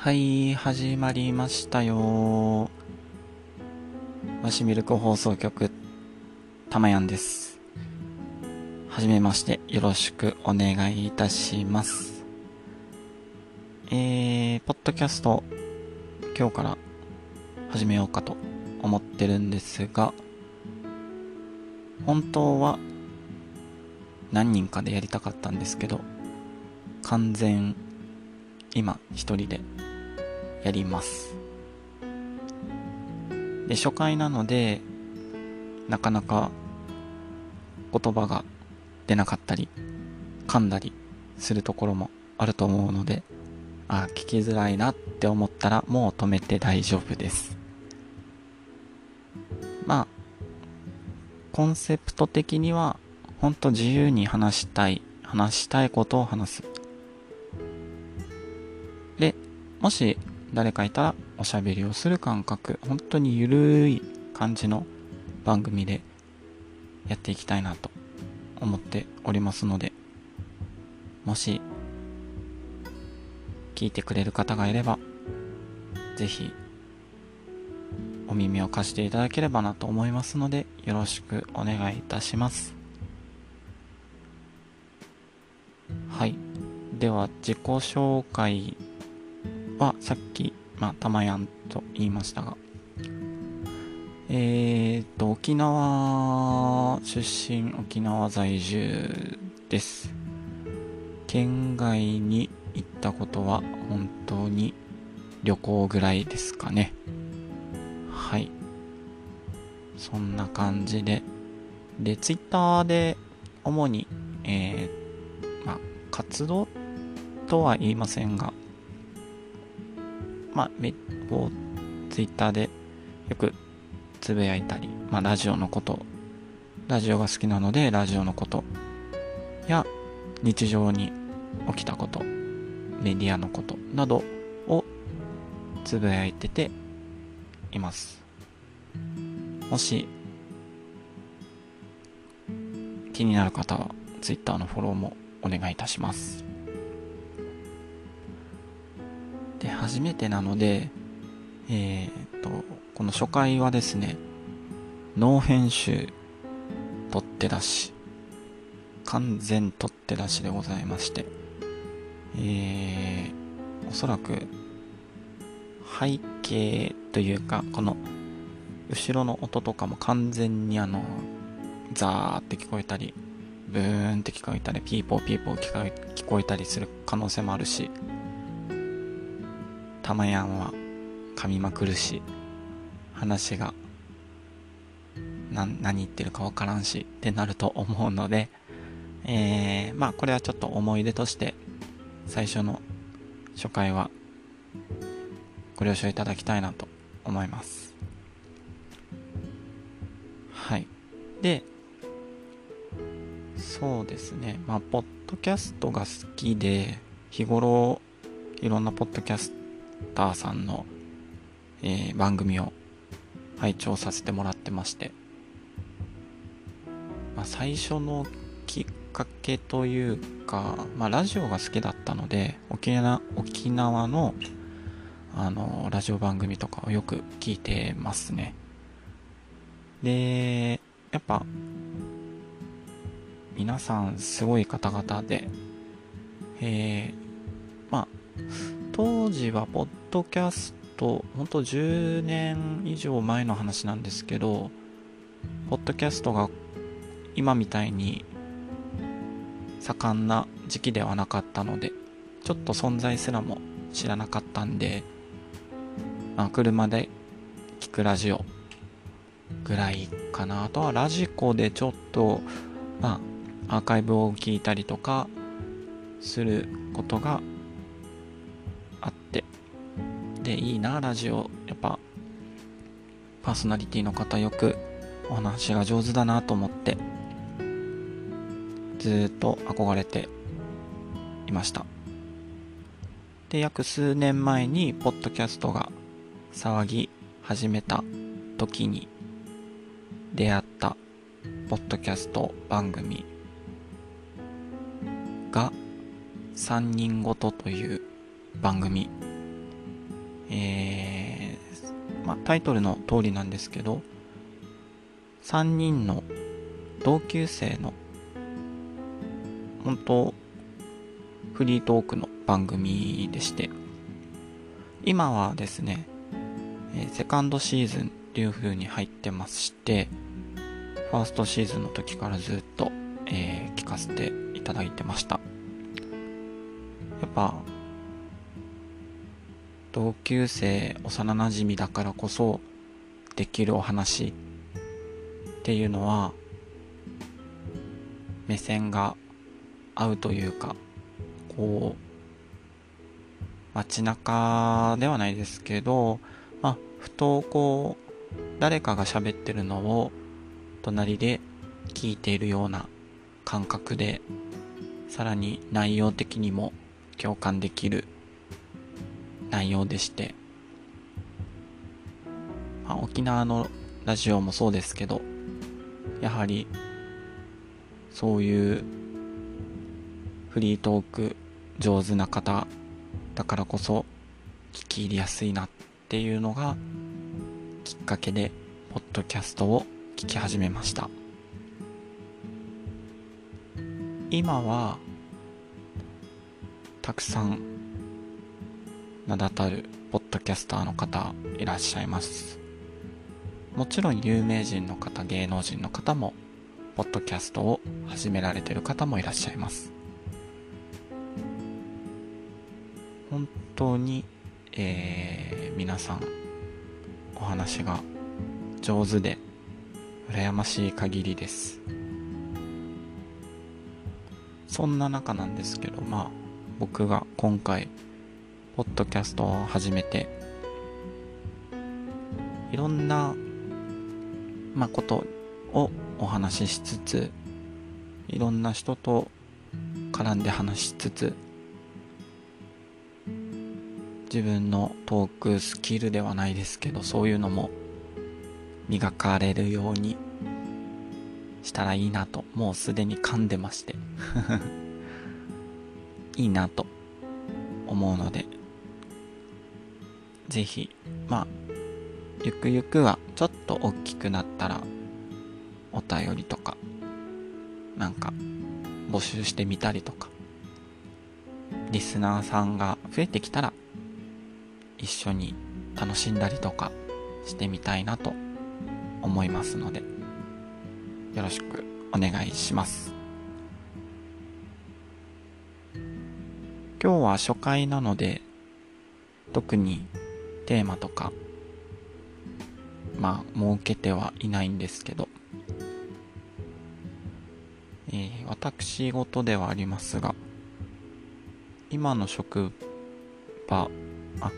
はい、始まりましたよ。マシミルク放送局、たまやんです。はじめまして、よろしくお願いいたします。えー、ポッドキャスト、今日から始めようかと思ってるんですが、本当は何人かでやりたかったんですけど、完全今一人でやります。で初回なのでなかなか言葉が出なかったり噛んだりするところもあると思うのであ聞きづらいなって思ったらもう止めて大丈夫です。まあコンセプト的にはほんと自由に話したい話したいことを話す。で、もし誰かいたらおしゃべりをする感覚、本当にゆるい感じの番組でやっていきたいなと思っておりますので、もし聞いてくれる方がいれば、ぜひお耳を貸していただければなと思いますので、よろしくお願いいたします。はい。では、自己紹介はさっき、まあ、たまやんと言いましたが、えーと、沖縄出身、沖縄在住です。県外に行ったことは本当に旅行ぐらいですかね。はい。そんな感じで。で、ツイッターで主に、えー、まあ、活動とは言いませんが、まあ、めこう、ツイッターでよくつぶやいたり、まあ、ラジオのこと、ラジオが好きなので、ラジオのことや、日常に起きたこと、メディアのことなどをつぶやいてています。もし、気になる方は、ツイッターのフォローもお願いいたします。初めてなので、えー、っと、この初回はですね、ノー編集、取って出し、完全取って出しでございまして、えー、おそらく、背景というか、この、後ろの音とかも完全にあの、ザーって聞こえたり、ブーンって聞こえたり、ピーポーピーポー聞こえ聞こえたりする可能性もあるし、たまやんは噛みまくるし、話が、な、何言ってるかわからんしってなると思うので、えー、まあこれはちょっと思い出として、最初の初回はご了承いただきたいなと思います。はい。で、そうですね。まあ、ポッドキャストが好きで、日頃、いろんなポッドキャスターさんの、えー番組を拝聴させてもらってまして、まあ、最初のきっかけというか、まあ、ラジオが好きだったので、沖縄沖縄の、あの、ラジオ番組とかをよく聞いてますね。で、やっぱ、皆さんすごい方々で、えー、まあ、当時はポッドキャスト、ほんと10年以上前の話なんですけど、ポッドキャストが今みたいに盛んな時期ではなかったので、ちょっと存在すらも知らなかったんで、まあ、車で聞くラジオぐらいかな。あとはラジコでちょっと、まあ、アーカイブを聞いたりとかすることが、で、いいな、ラジオ。やっぱ、パーソナリティの方よくお話が上手だなと思って、ずっと憧れていました。で、約数年前に、ポッドキャストが騒ぎ始めた時に出会ったポッドキャスト番組が3人ごとという番組えー、まあ、タイトルの通りなんですけど、3人の同級生の、本当フリートークの番組でして、今はですね、え、セカンドシーズンっていう風に入ってまして、ファーストシーズンの時からずっと、えー、聞かせていただいてました。やっぱ、同級生、幼馴染だからこそできるお話っていうのは、目線が合うというか、こう、街中ではないですけど、まあ、ふとこう、誰かが喋ってるのを隣で聞いているような感覚で、さらに内容的にも共感できる内容でして、まあ、沖縄のラジオもそうですけど、やはりそういうフリートーク上手な方だからこそ聞き入りやすいなっていうのがきっかけでポッドキャストを聞き始めました。今はたくさん名だたるポッドキャスターの方いらっしゃいます。もちろん有名人の方芸能人の方もポッドキャストを始められてる方もいらっしゃいます。本当に、えー、皆さんお話が上手で羨ましい限りです。そんな中なんですけどまあ僕が今回ポッドキャストを始めていろんな、まあ、ことをお話ししつついろんな人と絡んで話しつつ自分のトークスキルではないですけどそういうのも磨かれるようにしたらいいなともうすでに噛んでまして。いいなと思うのでぜひまあゆくゆくはちょっと大きくなったらお便りとかなんか募集してみたりとかリスナーさんが増えてきたら一緒に楽しんだりとかしてみたいなと思いますのでよろしくお願いします。今日は初回なので特にテーマとかまあ設けてはいないんですけど、えー、私事ではありますが今の職場あ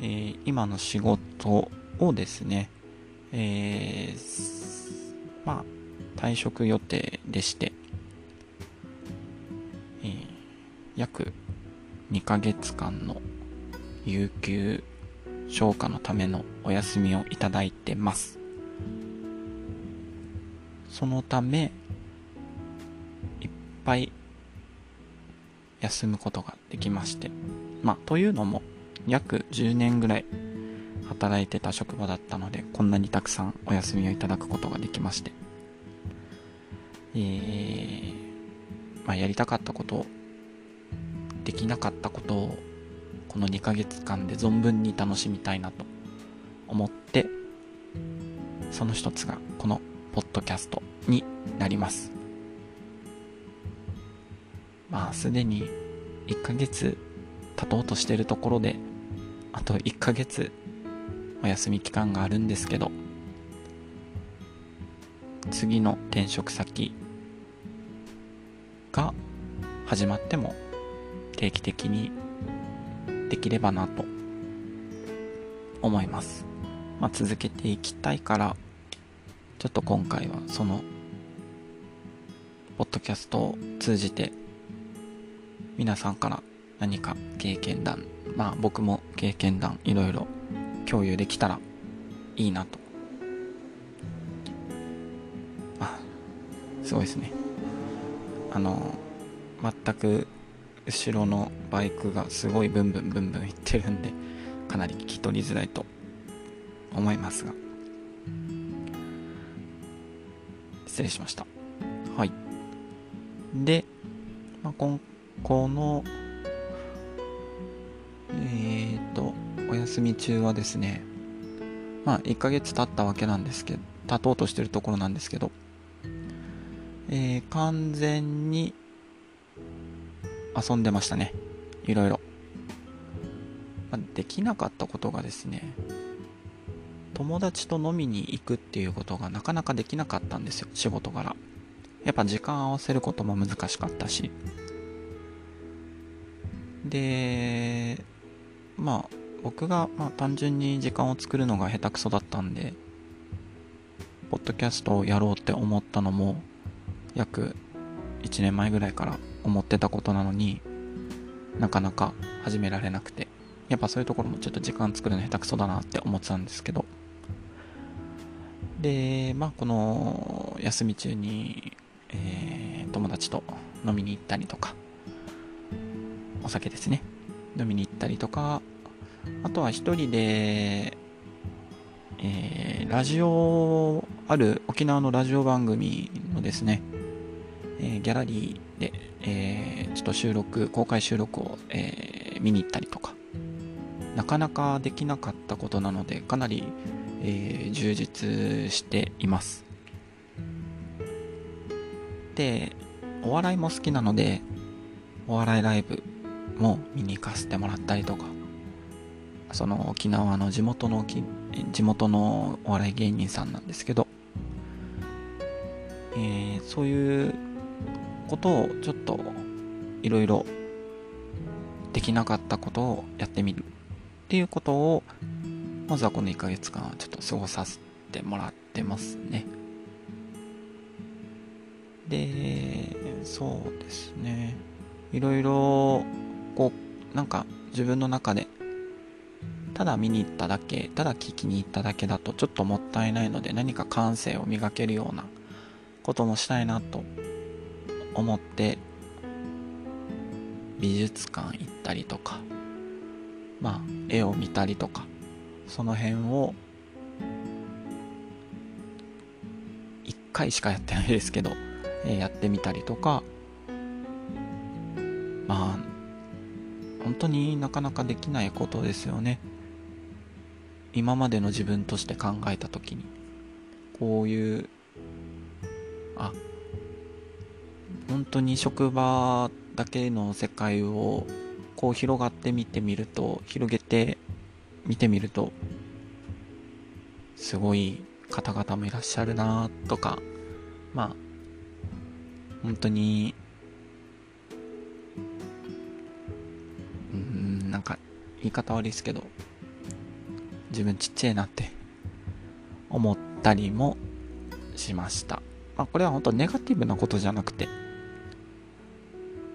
えー、今の仕事をですね、えー、まあ、退職予定でして、えー、約2ヶ月間の有給消化のためのお休みをいただいてます。そのため、いっぱい休むことができまして、まあ、というのも、約10年ぐらい働いてた職場だったので、こんなにたくさんお休みをいただくことができまして、えー、まあ、やりたかったことを、できなかったことを、この2ヶ月間で存分に楽しみたいなと思って、その一つがこのポッドキャストになります。まあ、すでに1ヶ月経とうとしてるところで、あと1ヶ月お休み期間があるんですけど、次の転職先が始まっても定期的にできればなと思います。まあ、続けていきたいから、ちょっと今回はその、ポッドキャストを通じて皆さんから何か経験談まあ僕も経験談いろいろ共有できたらいいなとあすごいですねあの全く後ろのバイクがすごいブンブンブンブンいってるんでかなり聞き取りづらいと思いますが。失礼しました。はい。で、まあ、ここのえっ、ー、とお休み中はですねまあ1ヶ月経ったわけなんですけど経とうとしてるところなんですけどえー、完全に遊んでましたね。いろいろ。ま、できなかったことがですね、友達と飲みに行くっていうことがなかなかできなかったんですよ、仕事柄。やっぱ時間合わせることも難しかったし。で、まあ、僕が、まあ、単純に時間を作るのが下手くそだったんで、ポッドキャストをやろうって思ったのも、約1年前ぐらいから思ってたことなのになかなか始められなくて。やっぱそういうところもちょっと時間作るの下手くそだなって思ってたんですけど。でまあこの休み中に、えー、友達と飲みに行ったりとかお酒ですね。飲みに行ったりとかあとは一人でえー、ラジオある沖縄のラジオ番組のですねえー、ギャラリーで、えー、ちょっと収録、公開収録を、えー、見に行ったりとか、なかなかできなかったことなので、かなり、え充実しています。で、お笑いも好きなので、お笑いライブも見に行かせてもらったりとか、その沖縄の地元の地元のお笑い芸人さんなんですけど、えー、そういうことをちょっといろいろできなかったことをやってみるっていうことをまずはこの1ヶ月間ちょっと過ごさせてもらってますね。でそうですね。いろいろこうなんか自分の中でただ見に行っただけただ聞きに行っただけだとちょっともったいないので何か感性を磨けるようなこともしたいなと思って美術館行ったりとかまあ絵を見たりとかその辺を1回しかやってないですけど、えー、やってみたりとかまあ本当になかなかできないことですよね。今までの自分として考えた時にこういうあ本当に職場だけの世界をこう広がって見てみると広げて見てみるとすごい方々もいらっしゃるなとかまあ本当にうんなんか言い方悪いですけど自分ちっちゃいなって思ったりもしました。まあこれは本当ネガティブなことじゃなくて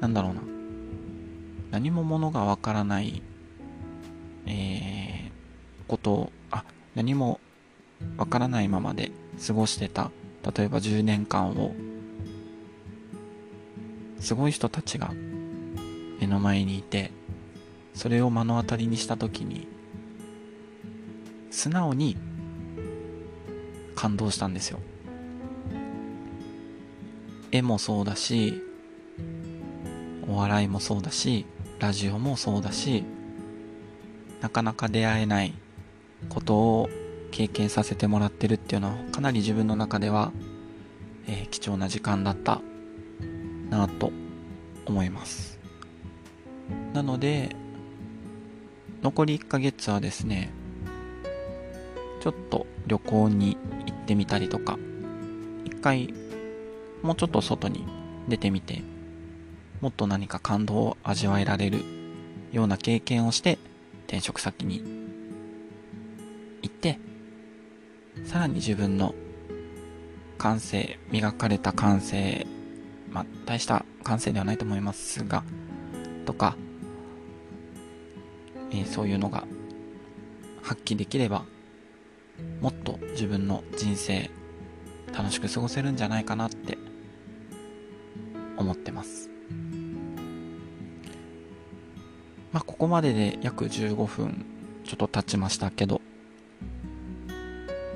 なんだろうな。何もものがわからない、えー、ことを、あ、何もわからないままで過ごしてた、例えば10年間を、すごい人たちが目の前にいて、それを目の当たりにした時に、素直に感動したんですよ。絵もそうだし、お笑いもそうだし、ラジオもそうだし、なかなか出会えないことを経験させてもらってるっていうのはかなり自分の中では、えー、貴重な時間だったなと思います。なので、残り1ヶ月はですね、ちょっと旅行に行ってみたりとか、一回もうちょっと外に出てみてもっと何か感動を味わえられるような経験をして転職先に行ってさらに自分の感性磨かれた感性まあ大した感性ではないと思いますがとか、えー、そういうのが発揮できればもっと自分の人生楽しく過ごせるんじゃないかなって思ってます。まあ、ここまでで約15分ちょっと経ちましたけど、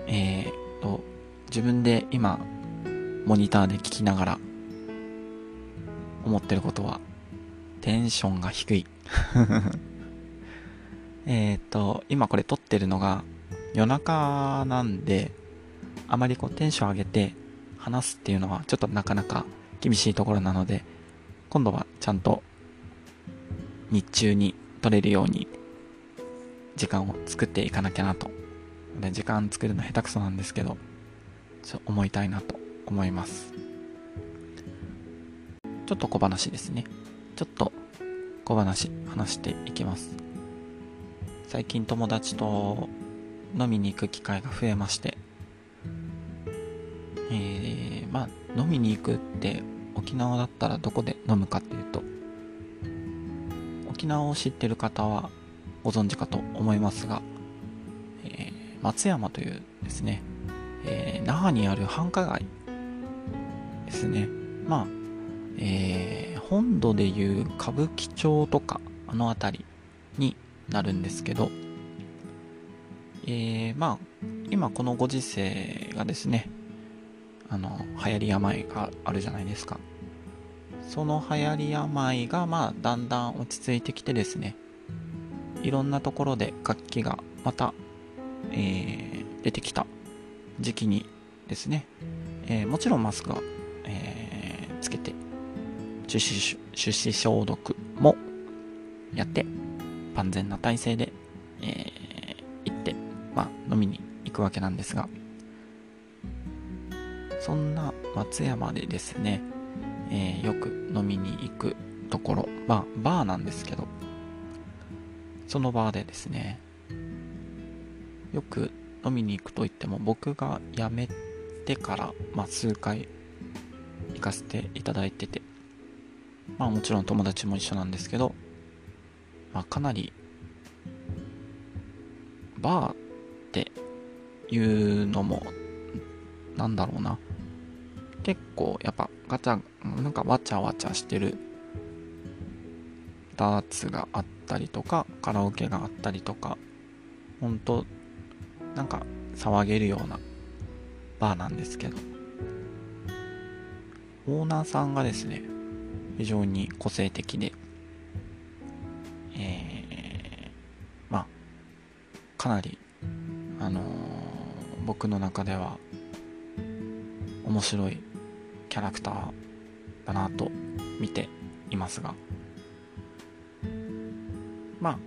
えー、と、自分で今、モニターで聞きながら、思ってることは、テンションが低い。えっと、今これ撮ってるのが夜中なんで、あまりこうテンション上げて話すっていうのはちょっとなかなか厳しいところなので、今度はちゃんと日中に撮れるように時間を作っていかなきゃなと。で時間作るの下手くそなんですけど、ちょ思いたいなと思います。ちょっと小話ですね。ちょっと小話話していきます。最近友達と飲みに行く機会が増えまして、えー、まあ飲みに行くって沖縄だったらどこで飲むかっていうと沖縄を知ってる方はご存知かと思いますが、えー、松山というですね、えー、那覇にある繁華街ですね。まあ、えー、本土でいう歌舞伎町とかあの辺りになるんですけど、えー、まあ今このご時世がですねあの流行り病があるじゃないですか。その流行り病がまあだんだん落ち着いてきてですね。いろんなところで楽器がまた、えー、出てきた時期にですね、えー、もちろんマスクは、えー、つけて手指手指消毒もやって万全な体制で、えー、行って、まあ、飲みに行くわけなんですが。そんな松山でですね、えー、よく飲みに行くところ、まあ、バーなんですけど、そのバーでですね、よく飲みに行くと言っても、僕が辞めてから、まあ、数回行かせていただいてて、まあもちろん友達も一緒なんですけど、まあかなり、バーっていうのも、なんだろうな、結構やっぱガチャ、なんかわちゃわちゃしてるダーツがあったりとか、カラオケがあったりとか、ほんと、なんか騒げるようなバーなんですけど、オーナーさんがですね、非常に個性的で、えー、まあ、かなり、あのー、僕の中では面白いキャラクターだなと見ていますが。まあ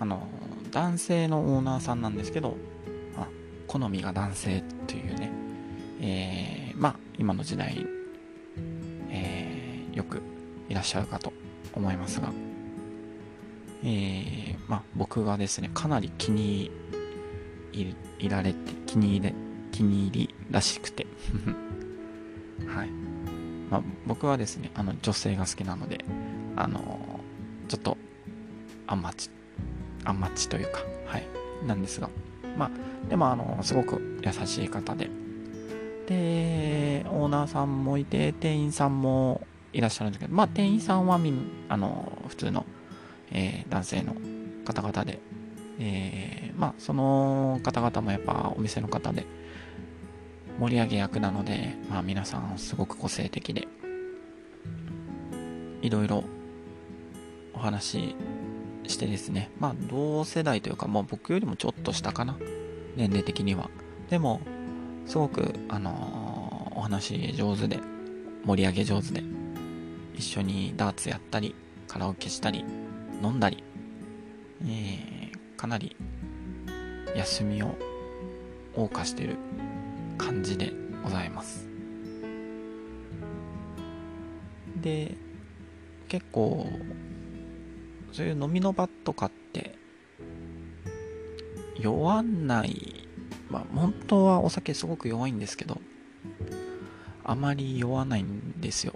あの男性のオーナーさんなんですけど、まあ、好みが男性というね、えー、まあ今の時代、えー、よくいらっしゃるかと思いますが、えー、まあ僕がですねかなり気に入られて気に入れ気に入りらしくて。はい。まあ、僕はですね、あの、女性が好きなので、あの、ちょっと、あんまち、あんまちというか、はい、なんですが、まあ、でも、あの、すごく優しい方で、で、オーナーさんもいて、店員さんもいらっしゃるんですけど、まあ、店員さんはみ、あの、普通の、えー、男性の方々で、えー、まあ、その方々もやっぱお店の方で、盛り上げ役なので、まあ皆さんすごく個性的で、いろいろお話ししてですね、まあ同世代というか、もう僕よりもちょっと下かな、年齢的には。でも、すごく、あのー、お話上手で、盛り上げ上手で、一緒にダーツやったり、カラオケしたり、飲んだり、えー、かなり休みを謳歌してる感じでございます。で結構そういう飲みの場とかって酔わない。まあ本当はお酒すごく弱いんですけどあまり酔わないんですよ。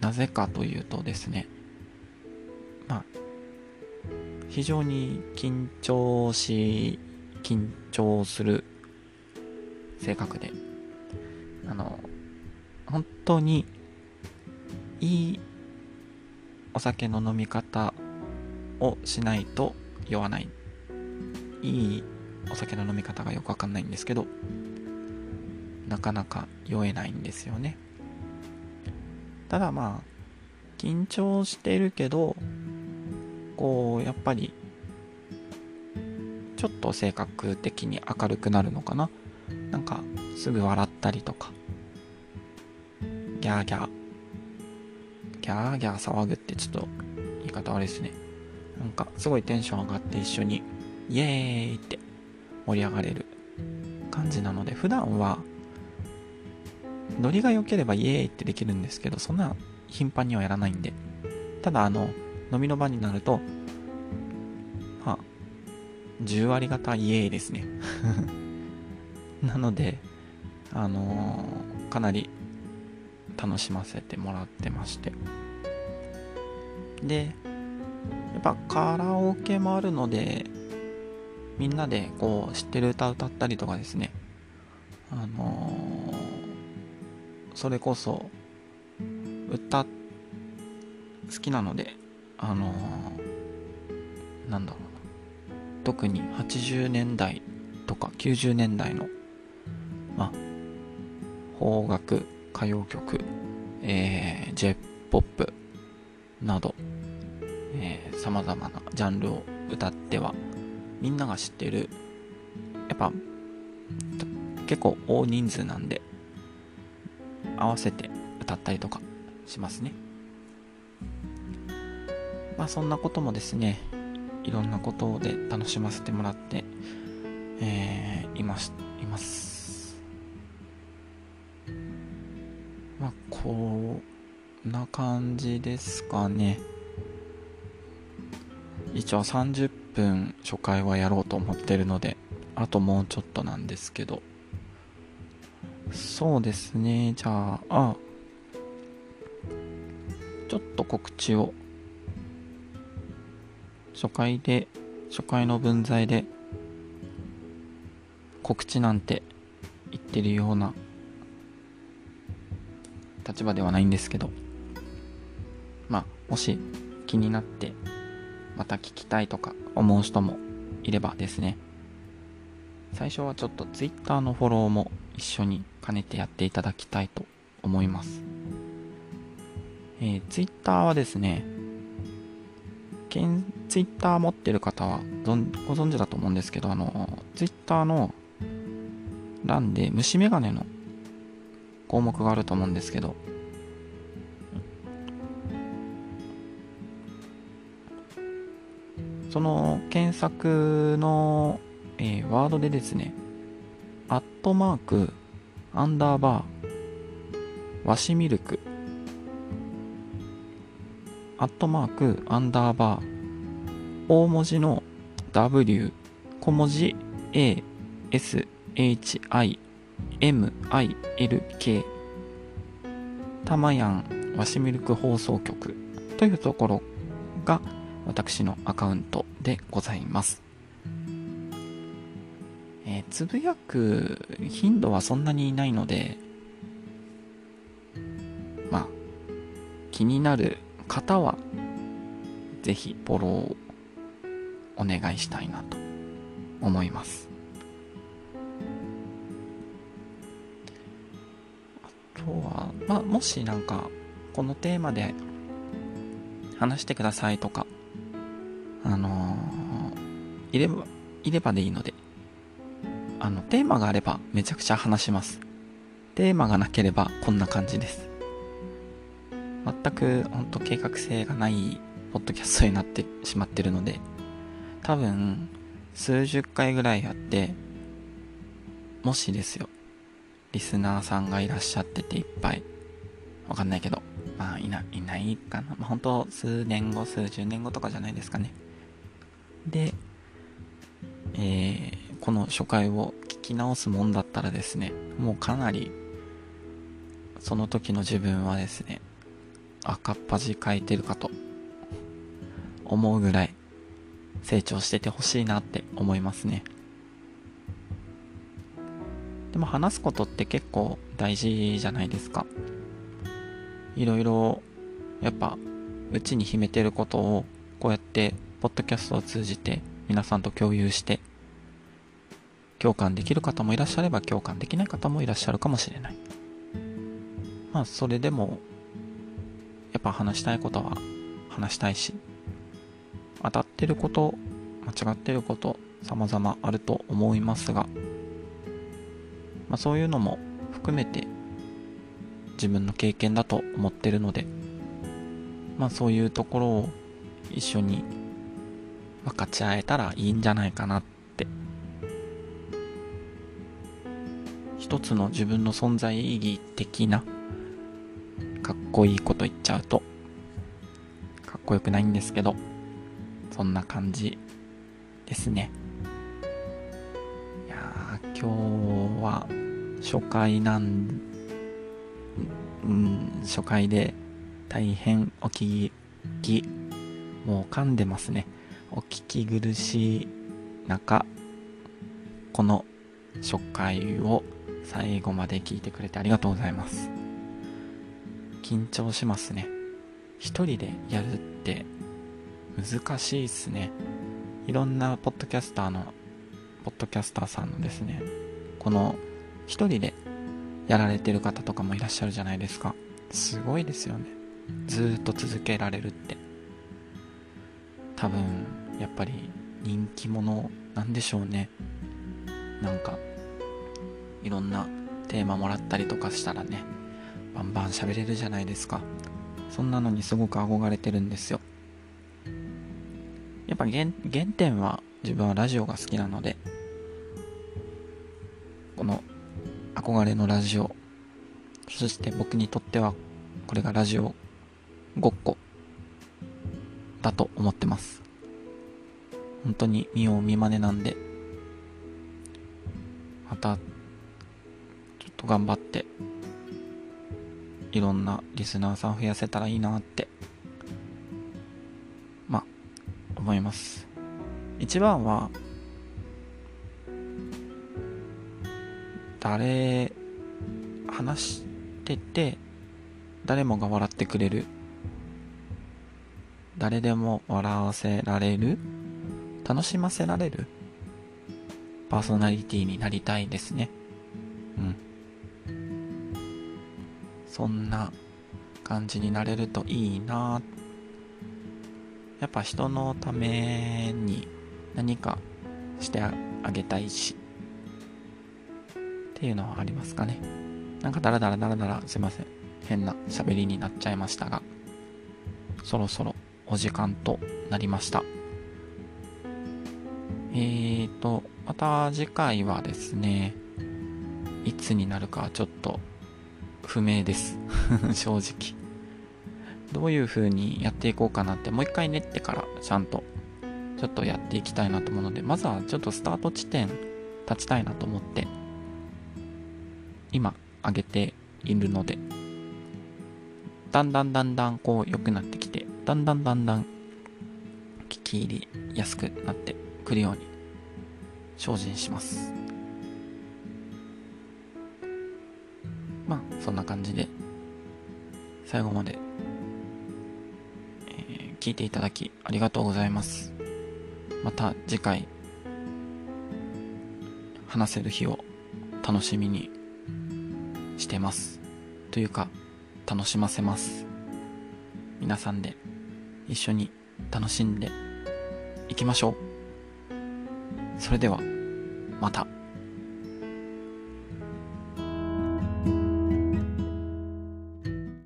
なぜかというとですねまあ非常に緊張し緊張する性格で、あの、本当にいいお酒の飲み方をしないと酔わない。いいお酒の飲み方がよくわかんないんですけどなかなか酔えないんですよね。ただまあ緊張してるけどこうやっぱりちょっと性格的に明るくなるのかな。なんかすぐ笑ったりとか。ギャーギャー。ギャーギャー騒ぐってちょっと言い方悪いですね。なんかすごいテンション上がって一緒にイエーイって盛り上がれる感じなので普段はノリが良ければイエーイってできるんですけどそんな頻繁にはやらないんで。ただあの飲みの場になるとまあ10割方イエーイですね。なのであのー、かなり楽しませてもらってまして。でやっぱカラオケもあるのでみんなでこう知ってる歌歌ったりとかですね。あのー、それこそ歌好きなのであのー、なんだろうな。特に80年代とか90年代の邦楽歌謡曲、えー、J-POP など、えー、様々なジャンルを歌ってはみんなが知ってるやっぱ結構大人数なんで合わせて歌ったりとかしますね。まあそんなこともですねいろんなことで楽しませてもらって、えー、いますいまあこんな感じですかね。一応30分初回はやろうと思ってるのであともうちょっとなんですけど。そうですね。じゃああちょっと告知を。初回で初回の分際で告知なんて言ってるような立場ではないんですけどまあもし気になってまた聞きたいとか思う人もいればですね。最初はちょっと Twitter のフォローも一緒に兼ねてやっていただきたいと思います、えー、Twitter はですねけん Twitter 持ってる方はご存知だと思うんですけどあの Twitter の欄で虫眼鏡の項目があると思うんですけど。その検索の、えー、ワードでですね、アットマーク、アンダーバー、ワシミルク、アットマーク、アンダーバー、大文字の W、小文字 A、S、H、I、M、I、L、K、たまやんワシミルク放送局というところが私のアカウントでございます。えー、つぶやく頻度はそんなにないので、まあ、気になる方は、ぜひフォローをお願いしたいなと思います。まあ、もしなんか、このテーマで話してくださいとかあのー、いれば、いればでいいので、あの、テーマがあればめちゃくちゃ話します。テーマがなければこんな感じです。全く本当計画性がないポッドキャストになってしまってるので、多分数十回ぐらいやって、もしですよ、リスナーさんがいらっしゃってていっぱい、わかんないけど、まあいな、いないかな。まあ本当数年後、数十年後とかじゃないですかね。で、えー、この初回を聞き直すもんだったらですね、もうかなり、その時の自分はですね、赤っ端書いてるかと思うぐらい成長しててほしいなって思いますね。でも話すことって結構大事じゃないですか。いろいろやっぱうちに秘めてることをこうやってポッドキャストを通じて皆さんと共有して共感できる方もいらっしゃれば共感できない方もいらっしゃるかもしれない。まあそれでもやっぱ話したいことは話したいし当たってること間違ってること様々あると思いますが、まあ、そういうのも含めて自分の経験だと思ってるので、まあそういうところを一緒に分かち合えたらいいんじゃないかなって。一つの自分の存在意義的なかっこいいこと言っちゃうとかっこよくないんですけどそんな感じですね。今日は初回なんうん初回で大変お聞きもう噛んでますね。お聞き苦しい中この初回を最後まで聞いてくれてありがとうございます。緊張しますね。一人でやるって難しいっすね。いろんなポッドキャスターのポッドキャスターさんのですねこの一人でやられてる方とかもいらっしゃるじゃないですか。すごいですよね。ずっと続けられるって。多分やっぱり人気者なんでしょうね。なんかいろんなテーマもらったりとかしたらねバンバン喋れるじゃないですか。そんなのにすごく憧れてるんですよ。やっぱ原原点は自分はラジオが好きなのでこの憧れのラジオそして僕にとってはこれがラジオごっこだと思ってます。本当に見よう見まねなんでまたちょっと頑張っていろんなリスナーさん増やせたらいいなってまあ思います。一番は誰話してて誰もが笑ってくれる誰でも笑わせられる楽しませられるパーソナリティになりたいですね。うん。そんな感じになれるといいなやっぱ人のために何かしてあげたいしっていうのはありますかね。なんかダラダラダラダラすいません。変な喋りになっちゃいましたが、そろそろお時間となりました。えーと、また次回はですね、いつになるかちょっと不明です。正直。どういう風にやっていこうかなってもう一回練ってからちゃんとちょっとやっていきたいなと思うので、まずはちょっとスタート地点立ちたいなと思って、今上げているので、だんだんだんだんこう良くなってきて、だんだんだんだん聞き入りやすくなってくるように精進します。まあそんな感じで最後まで、えー、聞いていただきありがとうございます。また次回話せる日を楽しみにしてます。というか楽しませます。皆さんで一緒に楽しんでいきましょう。それでは。